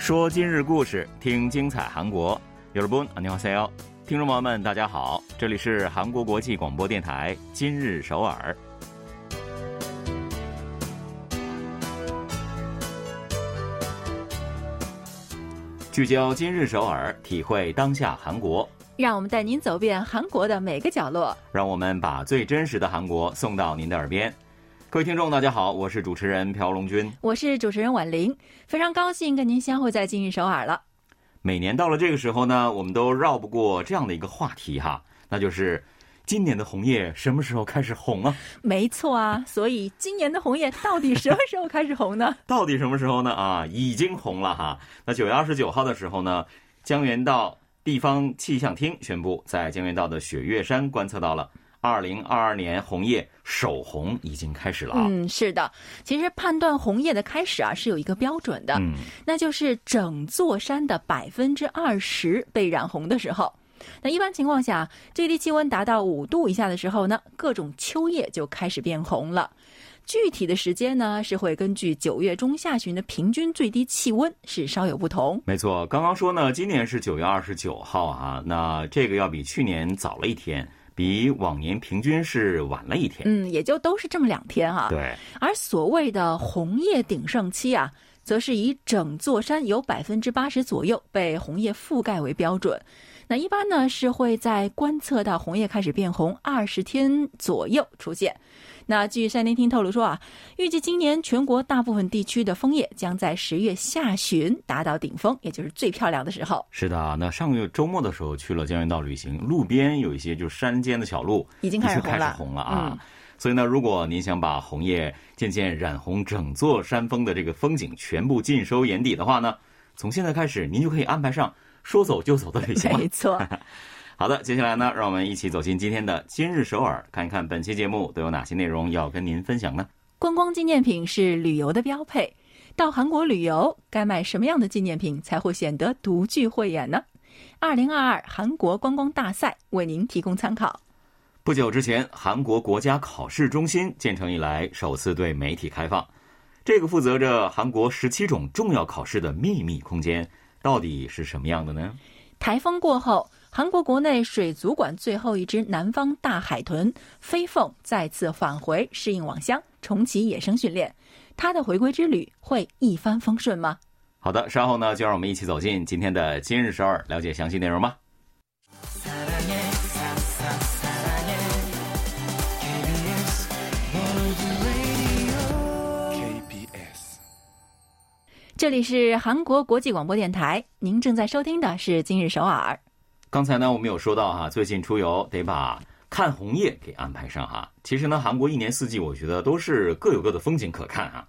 说今日故事，听精彩韩国。여러분안녕하세요，听众朋友们，大家好，这里是韩国国际广播电台今日首尔。聚焦今日首尔，体会当下韩国。让我们带您走遍韩国的每个角落。让我们把最真实的韩国送到您的耳边。 各位听众，大家好，我是主持人朴龙军，我是主持人婉玲，非常高兴跟您相会在今日首尔了。每年到了这个时候呢，我们都绕不过这样的一个话题哈，那就是今年的红叶什么时候开始红啊？没错啊，所以今年的红叶到底什么时候开始红呢？到底什么时候呢？啊，已经红了哈。那九月二十九号的时候呢，江原道地方气象厅宣布，在江原道的雪月山观测到了。二零二二年红叶首红已经开始了。嗯，是的，其实判断红叶的开始啊是有一个标准的，嗯，那就是整座山的百分之二十被染红的时候。那一般情况下，最低气温达到五度以下的时候呢，各种秋叶就开始变红了。具体的时间呢，是会根据九月中下旬的平均最低气温是稍有不同。没错，刚刚说呢，今年是九月二十九号啊，那这个要比去年早了一天。比往年平均是晚了一天，嗯，也就都是这么两天哈。对，而所谓的红叶鼎盛期啊，则是以整座山有百分之八十左右被红叶覆盖为标准。那一般呢是会在观测到红叶开始变红二十天左右出现。那据山林厅透露说啊，预计今年全国大部分地区的枫叶将在十月下旬达到顶峰，也就是最漂亮的时候。是的，那上个月周末的时候去了江原道旅行，路边有一些就是山间的小路已经开始红了，红了啊！所以呢，如果您想把红叶渐渐染红整座山峰的这个风景全部尽收眼底的话呢，从现在开始您就可以安排上说走就走的旅行了。没错。好的，接下来呢，让我们一起走进今天的今日首尔，看一看本期节目都有哪些内容要跟您分享呢？观光纪念品是旅游的标配，到韩国旅游该买什么样的纪念品才会显得独具慧眼呢？二零二二韩国观光大赛为您提供参考。不久之前，韩国国家考试中心建成以来首次对媒体开放，这个负责着韩国十七种重要考试的秘密空间到底是什么样的呢？台风过后。韩国国内水族馆最后一只南方大海豚飞凤再次返回适应网箱，重启野生训练。它的回归之旅会一帆风顺吗？好的，稍后呢，就让我们一起走进今天的今日首尔，了解详细内容吧。这里是韩国国际广播电台，您正在收听的是今日首尔。刚才呢，我们有说到哈，最近出游得把看红叶给安排上哈。其实呢，韩国一年四季，我觉得都是各有各的风景可看啊。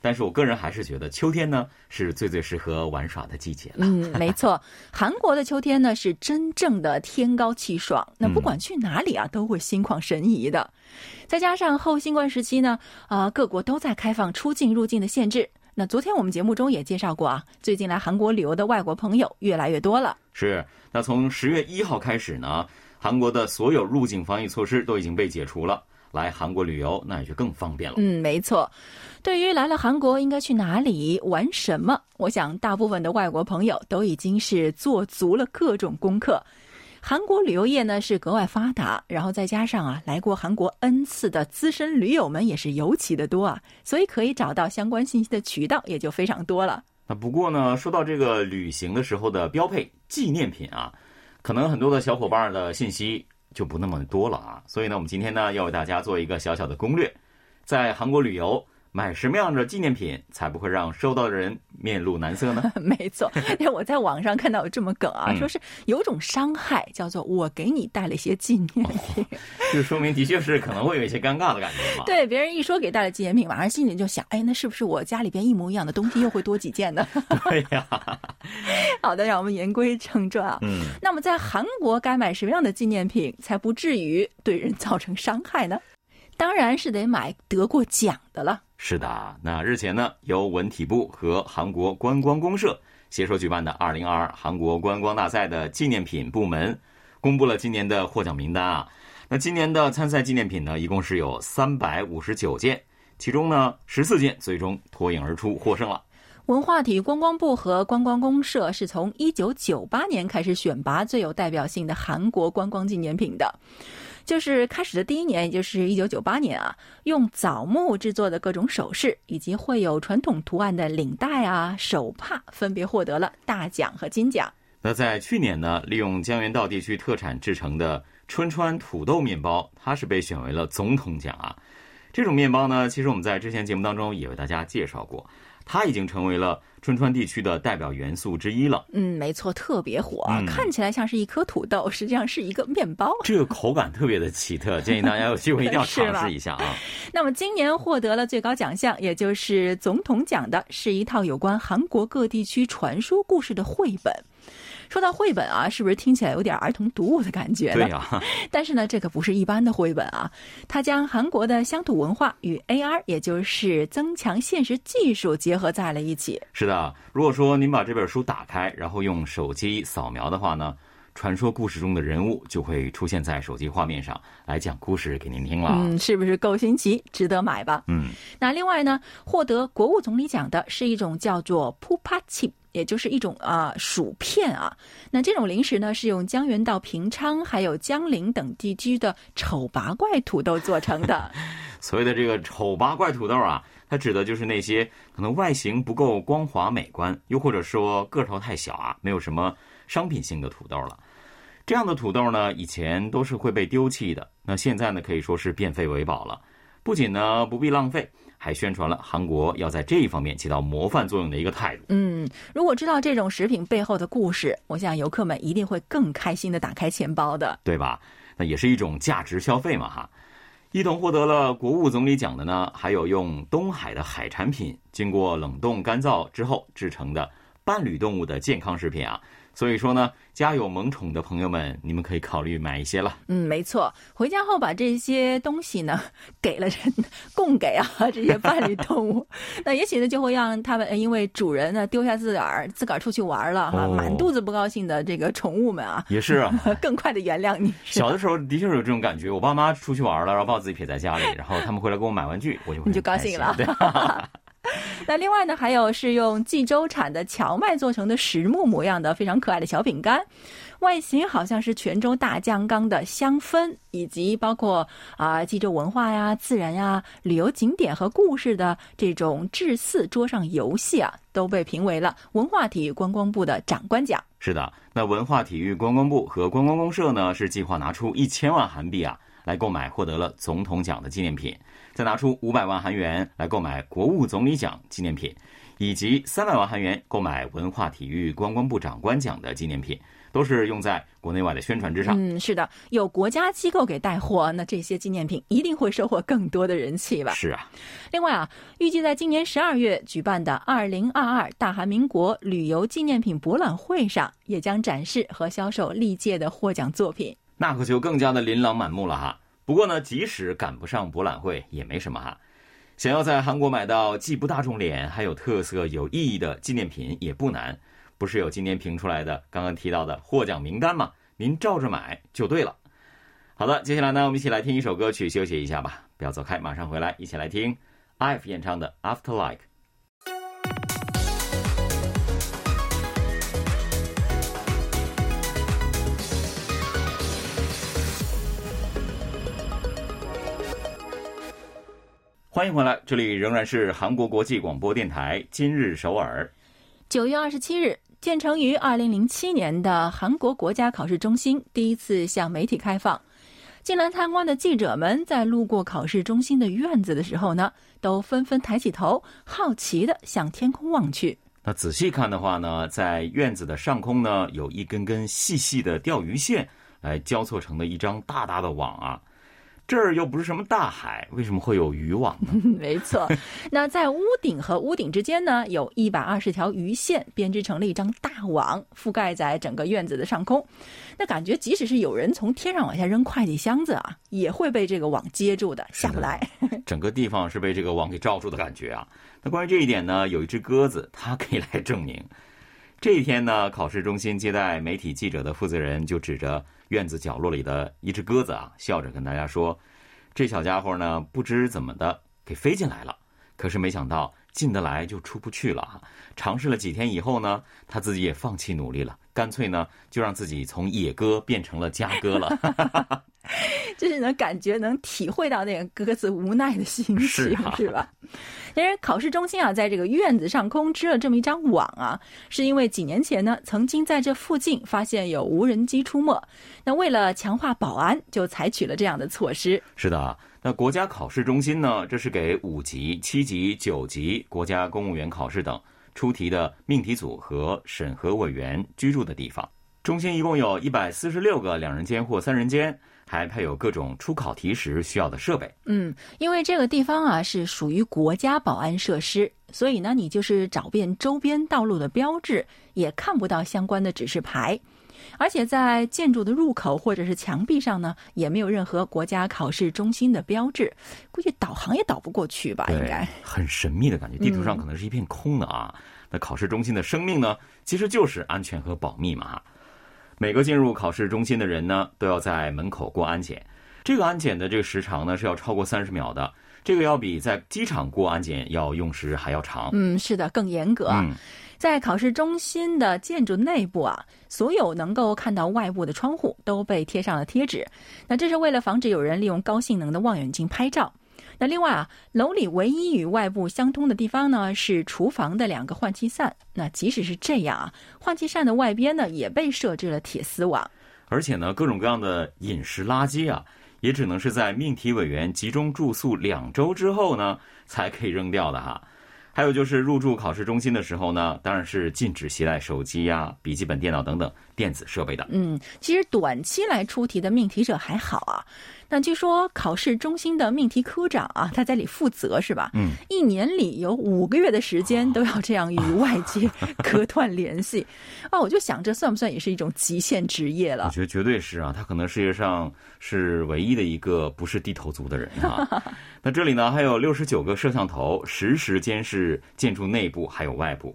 但是我个人还是觉得秋天呢是最最适合玩耍的季节了。嗯，没错，韩国的秋天呢是真正的天高气爽，那不管去哪里啊都会心旷神怡的。再加上后新冠时期呢，啊，各国都在开放出境入境的限制。那昨天我们节目中也介绍过啊，最近来韩国旅游的外国朋友越来越多了。是，那从十月一号开始呢，韩国的所有入境防疫措施都已经被解除了，来韩国旅游那也就更方便了。嗯，没错。对于来了韩国应该去哪里玩什么，我想大部分的外国朋友都已经是做足了各种功课。韩国旅游业呢是格外发达，然后再加上啊来过韩国 N 次的资深驴友们也是尤其的多啊，所以可以找到相关信息的渠道也就非常多了。不过呢，说到这个旅行的时候的标配纪念品啊，可能很多的小伙伴的信息就不那么多了啊，所以呢，我们今天呢要为大家做一个小小的攻略，在韩国旅游。买什么样的纪念品才不会让收到的人面露难色呢？没错，因为我在网上看到有这么梗啊，说是有种伤害叫做我给你带了一些纪念品，就说明的确是可能会有一些尴尬的感觉嘛。对，别人一说给带了纪念品，马上心里就想，哎，那是不是我家里边一模一样的东西又会多几件呢？对呀。好的，让我们言归正传啊。嗯。那么在韩国该买什么样的纪念品才不至于对人造成伤害呢？当然是得买得过奖的了。是的，那日前呢，由文体部和韩国观光公社携手举办的二零二二韩国观光大赛的纪念品部门，公布了今年的获奖名单啊。那今年的参赛纪念品呢，一共是有三百五十九件，其中呢十四件最终脱颖而出获胜了。文化体育观光部和观光公社是从一九九八年开始选拔最有代表性的韩国观光纪念品的。就是开始的第一年，也就是一九九八年啊，用枣木制作的各种首饰以及绘有传统图案的领带啊、手帕，分别获得了大奖和金奖。那在去年呢，利用江原道地区特产制成的春川土豆面包，它是被选为了总统奖啊。这种面包呢，其实我们在之前节目当中也为大家介绍过。它已经成为了春川地区的代表元素之一了。嗯，没错，特别火，嗯看起来像是一颗土豆，实际上是一个面包。这个口感特别的奇特，建议大家有机会一定要尝 试一下啊。那么今年获得了最高奖项，也就是总统奖的，是一套有关韩国各地区传说故事的绘本。说到绘本啊，是不是听起来有点儿童读物的感觉呢？对呀、但是呢，这可不是一般的绘本啊，它将韩国的乡土文化与 AR，也就是增强现实技术结合在了一起。是的。如果说您把这本书打开，然后用手机扫描的话呢，传说故事中的人物就会出现在手机画面上，来讲故事给您听了。嗯，是不是够新奇？值得买吧？嗯，那另外呢，获得国务总理奖的是一种叫做 p u p a c h i 也就是一种啊、薯片啊。那这种零食呢，是用江原道平昌还有江陵等地区的丑八怪土豆做成的。所谓的这个丑八怪土豆啊，它指的就是那些可能外形不够光滑美观，又或者说个头太小啊，没有什么商品性的土豆了。这样的土豆呢，以前都是会被丢弃的，那现在呢，可以说是变废为宝了。不仅呢不必浪费，还宣传了韩国要在这一方面起到模范作用的一个态度。嗯，如果知道这种食品背后的故事，我想游客们一定会更开心的打开钱包的。对吧？那也是一种价值消费嘛，哈。一同获得了国务总理奖的呢，还有用东海的海产品经过冷冻干燥之后制成的伴侣动物的健康食品啊。所以说呢，家有萌宠的朋友们，你们可以考虑买一些了。嗯，没错，回家后把这些东西呢给了人，供给啊这些伴侣动物，那也许呢就会让他们呃因为主人呢丢下自个儿，自个儿出去玩了哈，哦满肚子不高兴的这个宠物们啊，也是啊，更快的原谅你。小的时候的确是有这种感觉。我爸妈出去玩了，然后把我自己撇在家里，然后他们回来给我买玩具，我就会你就高兴了对，那另外呢，还有是用济州产的荞麦做成的实木模样的非常可爱的小饼干，外形好像是泉州大酱缸的香氛，以及包括啊、济州文化呀、自然呀、旅游景点和故事的这种志四桌上游戏啊，都被评为了文化体育观光部的长官奖。是的，那文化体育观光部和观光公社呢，是计划拿出一千万韩币啊，来购买获得了总统奖的纪念品，再拿出五百万韩元来购买国务总理奖纪念品，以及三百万韩元购买文化体育观光部长官奖的纪念品，都是用在国内外的宣传之上。嗯，是的，有国家机构给带货，那这些纪念品一定会收获更多的人气吧。是啊，另外啊，预计在今年十二月举办的二零二二大韩民国旅游纪念品博览会上，也将展示和销售历届的获奖作品。那可就更加的琳琅满目了哈。不过呢，即使赶不上博览会也没什么哈。想要在韩国买到既不大众脸还有特色、有意义的纪念品也不难，不是有今天评出来的刚刚提到的获奖名单吗？您照着买就对了。好的，接下来呢，我们一起来听一首歌曲休息一下吧，不要走开，马上回来，一起来听 IVE 演唱的《After Like》。欢迎回来，这里仍然是韩国国际广播电台今日首尔。九月二十七日，建成于二零零七年的韩国国家考试中心第一次向媒体开放。进来参观的记者们在路过考试中心的院子的时候呢，都纷纷抬起头，好奇的向天空望去。那仔细看的话呢，在院子的上空呢，有一根根细细的钓鱼线来交错成的一张大大的网啊。这儿又不是什么大海，为什么会有渔网呢？没错，那在屋顶和屋顶之间呢，有一百二十条鱼线编织成了一张大网，覆盖在整个院子的上空。那感觉，即使是有人从天上往下扔快递箱子啊，也会被这个网接住的，下不来。整个地方是被这个网给罩住的感觉啊。那关于这一点呢，有一只鸽子，它可以来证明。这一天呢，考试中心接待媒体记者的负责人就指着院子角落里的一只鸽子啊，笑着跟大家说：“这小家伙呢，不知怎么的给飞进来了，可是没想到进得来就出不去了啊！尝试了几天以后呢，他自己也放弃努力了，干脆呢就让自己从野鸽变成了家鸽了。就是能感觉能体会到那个鸽子无奈的心情，是 吧？其实考试中心啊，在这个院子上空织了这么一张网啊，是因为几年前呢，曾经在这附近发现有无人机出没，那为了强化保安，就采取了这样的措施。是的，那国家考试中心呢，这是给五级、七级、九级国家公务员考试等出题的命题组和审核委员居住的地方。中心一共有一百四十六个两人间或三人间，还配有各种出考题时需要的设备。嗯，因为这个地方啊是属于国家保安设施，所以呢，你就是找遍周边道路的标志，也看不到相关的指示牌。而且在建筑的入口或者是墙壁上呢，也没有任何国家考试中心的标志，估计导航也导不过去吧？应该很神秘的感觉，地图上可能是一片空的啊。那考试中心的生命呢，其实就是安全和保密嘛。每个进入考试中心的人呢，都要在门口过安检。这个安检的这个时长呢，是要超过三十秒的。这个要比在机场过安检要用时还要长。嗯，是的，更严格。嗯，在考试中心的建筑内部啊，所有能够看到外部的窗户都被贴上了贴纸。那这是为了防止有人利用高性能的望远镜拍照。那另外啊，楼里唯一与外部相通的地方呢，是厨房的两个换气扇。那即使是这样啊，换气扇的外边呢，也被设置了铁丝网。而且呢，各种各样的饮食垃圾啊，也只能是在命题委员集中住宿两周之后呢，才可以扔掉的哈。还有就是入住考试中心的时候呢，当然是禁止携带手机呀、笔记本电脑等等电子设备的。嗯，其实短期来出题的命题者还好啊。那据说考试中心的命题科长啊，他在里负责是吧？嗯，一年里有五个月的时间都要这样与外界 隔断联系。啊，我就想这算不算也是一种极限职业了？我觉得绝对是啊，他可能世界上是唯一的一个不是低头族的人啊。那这里呢，还有六十九个摄像头，实时监视建筑内部还有外部。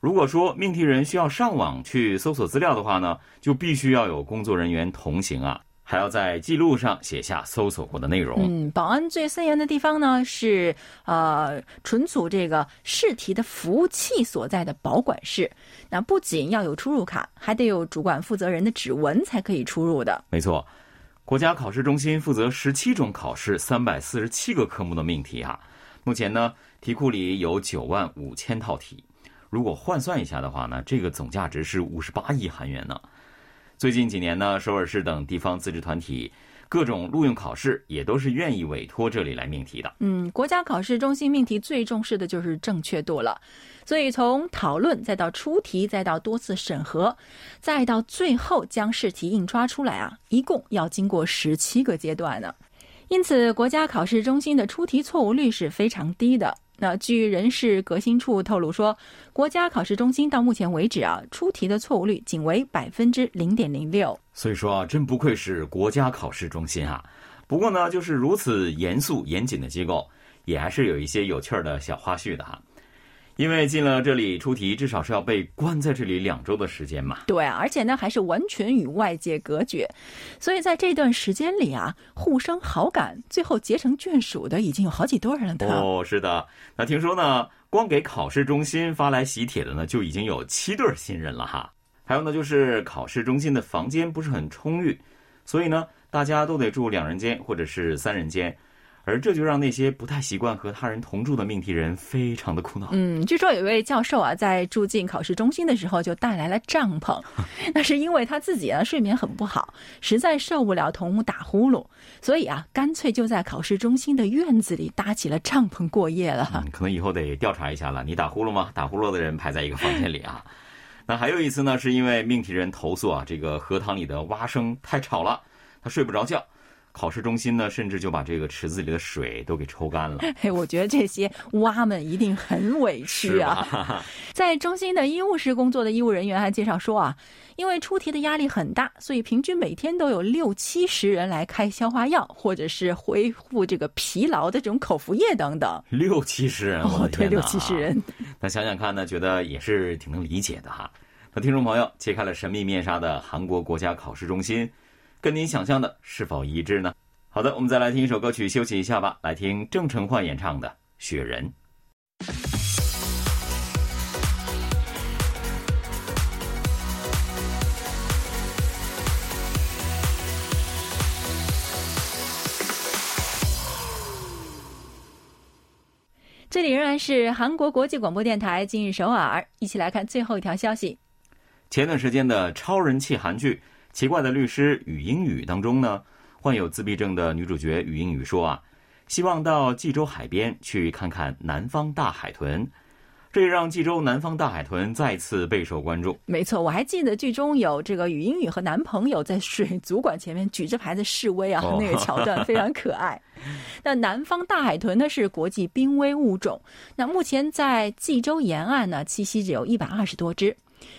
如果说命题人需要上网去搜索资料的话呢，就必须要有工作人员同行啊，还要在记录上写下搜索过的内容。嗯，保安最森严的地方呢是呃存储这个试题的服务器所在的保管室。那不仅要有出入卡，还得有主管负责人的指纹才可以出入的。没错，国家考试中心负责十七种考试、三百四十七个科目的命题啊。目前呢，题库里有九万五千套题。如果换算一下的话呢，这个总价值是五十八亿韩元呢。最近几年呢，首尔市等地方自治团体各种录用考试也都是愿意委托这里来命题的。嗯，国家考试中心命题最重视的就是正确度了，所以从讨论再到出题，再到多次审核，再到最后将试题印刷出来啊，一共要经过十七个阶段呢。因此，国家考试中心的出题错误率是非常低的。那据人事革新处透露说，国家考试中心到目前为止啊，出题的错误率仅为百分之零点零六。所以说啊，真不愧是国家考试中心啊。不过呢，就是如此严肃严谨的机构，也还是有一些有趣儿的小花絮的哈。因为进了这里出题，至少是要被关在这里两周的时间嘛。对啊，而且呢，还是完全与外界隔绝，所以在这段时间里啊，互生好感，最后结成眷属的已经有好几对人了。哦，是的。那听说呢，光给考试中心发来喜帖的呢，就已经有七对新人了哈。还有呢，就是考试中心的房间不是很充裕，所以呢，大家都得住两人间或者是三人间。而这就让那些不太习惯和他人同住的命题人非常的苦恼。嗯，据说有一位教授啊，在住进考试中心的时候就带来了帐篷，那是因为他自己啊睡眠很不好，实在受不了同屋打呼噜，所以啊，干脆就在考试中心的院子里搭起了帐篷过夜了。嗯，可能以后得调查一下了。你打呼噜吗？打呼噜的人排在一个房间里啊。那还有一次呢，是因为命题人投诉啊，这个荷塘里的蛙声太吵了，他睡不着觉。考试中心呢，甚至就把这个池子里的水都给抽干了。嘿，我觉得这些蛙们一定很委屈啊。在中心的医务室工作的医务人员还介绍说啊，因为出题的压力很大，所以平均每天都有六七十人来开消化药，或者是恢复这个疲劳的这种口服液等等。六七十人，哦，对，六七十人。那想想看呢，觉得也是挺能理解的哈。那听众朋友，揭开了神秘面纱的韩国国家考试中心。跟您想象的是否一致呢？好的，我们再来听一首歌曲休息一下吧。来听郑成焕演唱的《雪人》。这里仍然是韩国国际广播电台今日首尔，一起来看最后一条消息。前段时间的超人气韩剧。奇怪的律师与英语》当中呢，患有自闭症的女主角与英语说啊，希望到济州海边去看看南方大海豚。这也让济州南方大海豚再次备受关注。没错，我还记得剧中有这个语音语和男朋友在水族馆前面举着牌子示威啊，那个桥段非常可爱。那南方大海豚呢是国际濒危物种，那目前在济州沿岸呢栖息只有一百二十多只。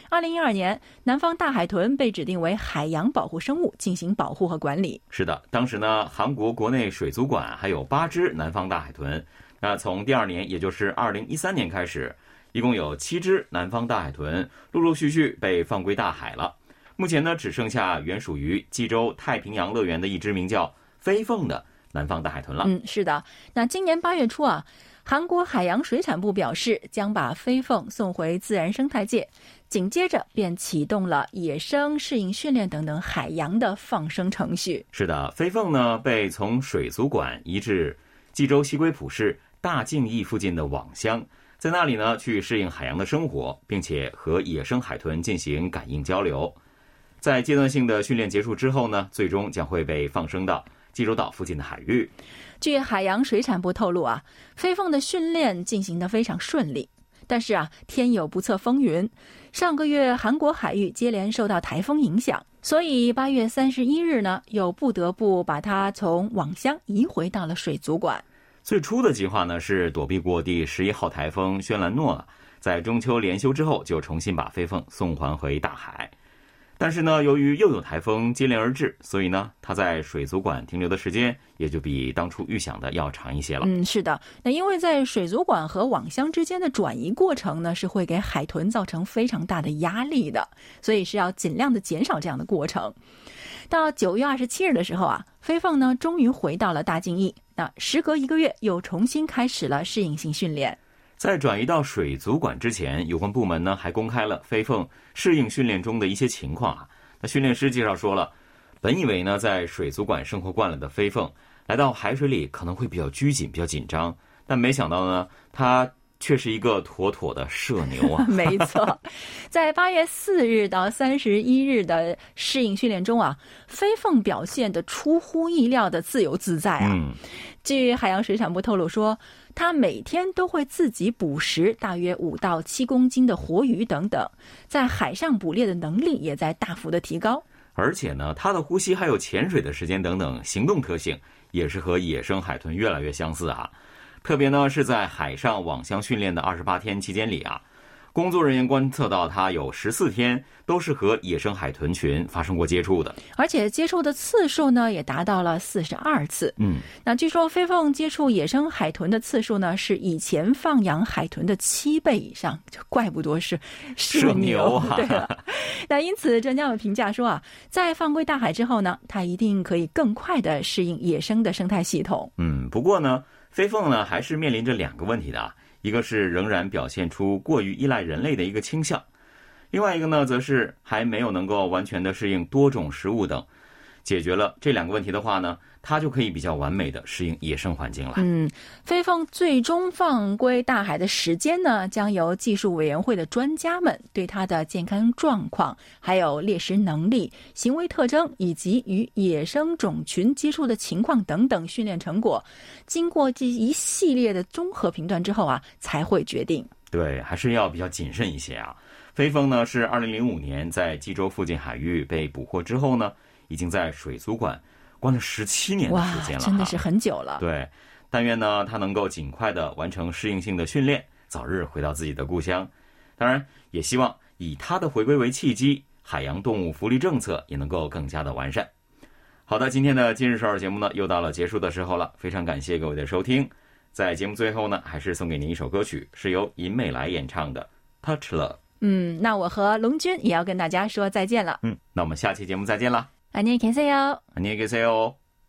二零一二年，南方大海豚被指定为海洋保护生物，进行保护和管理。是的，当时呢，韩国国内水族馆还有八只南方大海豚。那从第二年，也就是二零一三年开始。一共有七只南方大海豚，陆陆续续被放归大海了。目前呢，只剩下原属于济州太平洋乐园的一只名叫飞凤的南方大海豚了。嗯，是的。那今年八月初啊，韩国海洋水产部表示将把飞凤送回自然生态界，紧接着便启动了野生适应训练等等海洋的放生程序。是的，飞凤呢被从水族馆移至济州西归浦市大敬义附近的网箱。在那里呢，去适应海洋的生活，并且和野生海豚进行感应交流。在阶段性的训练结束之后呢，最终将会被放生到济州岛附近的海域。据海洋水产部透露啊，飞凤的训练进行的非常顺利，但是啊，天有不测风云，上个月韩国海域接连受到台风影响，所以八月三十一日呢，又不得不把它从网箱移回到了水族馆。最初的计划呢是躲避过第十一号台风轩兰诺，在中秋连休之后就重新把飞凤送还回大海。但是呢，由于又有台风接连而至，所以呢，它在水族馆停留的时间也就比当初预想的要长一些了。嗯，是的，那因为在水族馆和网箱之间的转移过程呢，是会给海豚造成非常大的压力的，所以是要尽量的减少这样的过程。到九月二十七日的时候啊，飞凤呢终于回到了大静翼。那时隔一个月，又重新开始了适应性训练。在转移到水族馆之前，有关部门呢还公开了飞凤适应训练中的一些情况啊。那训练师介绍说了，本以为呢在水族馆生活惯了的飞凤，来到海水里可能会比较拘谨、比较紧张，但没想到呢，它。却是一个妥妥的社牛啊！没错，在八月四日到三十一日的适应训练中啊，飞凤表现的出乎意料的自由自在啊。嗯据海洋水产部透露说，它每天都会自己捕食大约五到七公斤的活鱼等等，在海上捕猎的能力也在大幅的提高。而且呢，它的呼吸还有潜水的时间等等行动特性，也是和野生海豚越来越相似啊。特别呢，是在海上网箱训练的二十八天期间里啊，工作人员观测到它有十四天都是和野生海豚群发生过接触的，而且接触的次数呢也达到了四十二次。嗯，那据说飞凤接触野生海豚的次数呢是以前放养海豚的七倍以上，就怪不得是社牛啊。对了，那因此专家们评价说啊，在放归大海之后呢，它一定可以更快的适应野生的生态系统。嗯，不过呢。飞凤呢，还是面临着两个问题的啊，一个是仍然表现出过于依赖人类的一个倾向，另外一个呢，则是还没有能够完全的适应多种食物等。解决了这两个问题的话呢，它就可以比较完美的适应野生环境了。嗯，飞凤最终放归大海的时间呢，将由技术委员会的专家们对它的健康状况、还有猎食能力、行为特征以及与野生种群接触的情况等等训练成果，经过这一系列的综合评断之后啊，才会决定。对，还是要比较谨慎一些啊。飞凤呢，是二零零五年在济州附近海域被捕获之后呢。已经在水族馆关了十七年的时间了，真的是很久了。对，但愿呢，他能够尽快的完成适应性的训练，早日回到自己的故乡。当然，也希望以他的回归为契机，海洋动物福利政策也能够更加的完善。好的，今天的今日首尔节目呢，又到了结束的时候了。非常感谢各位的收听。在节目最后呢，还是送给您一首歌曲，是由尹美来演唱的《Touch Love》。嗯，那我和龙军也要跟大家说再见了。嗯，那我们下期节目再见了。 안녕히 계세요. 안녕히 계세요.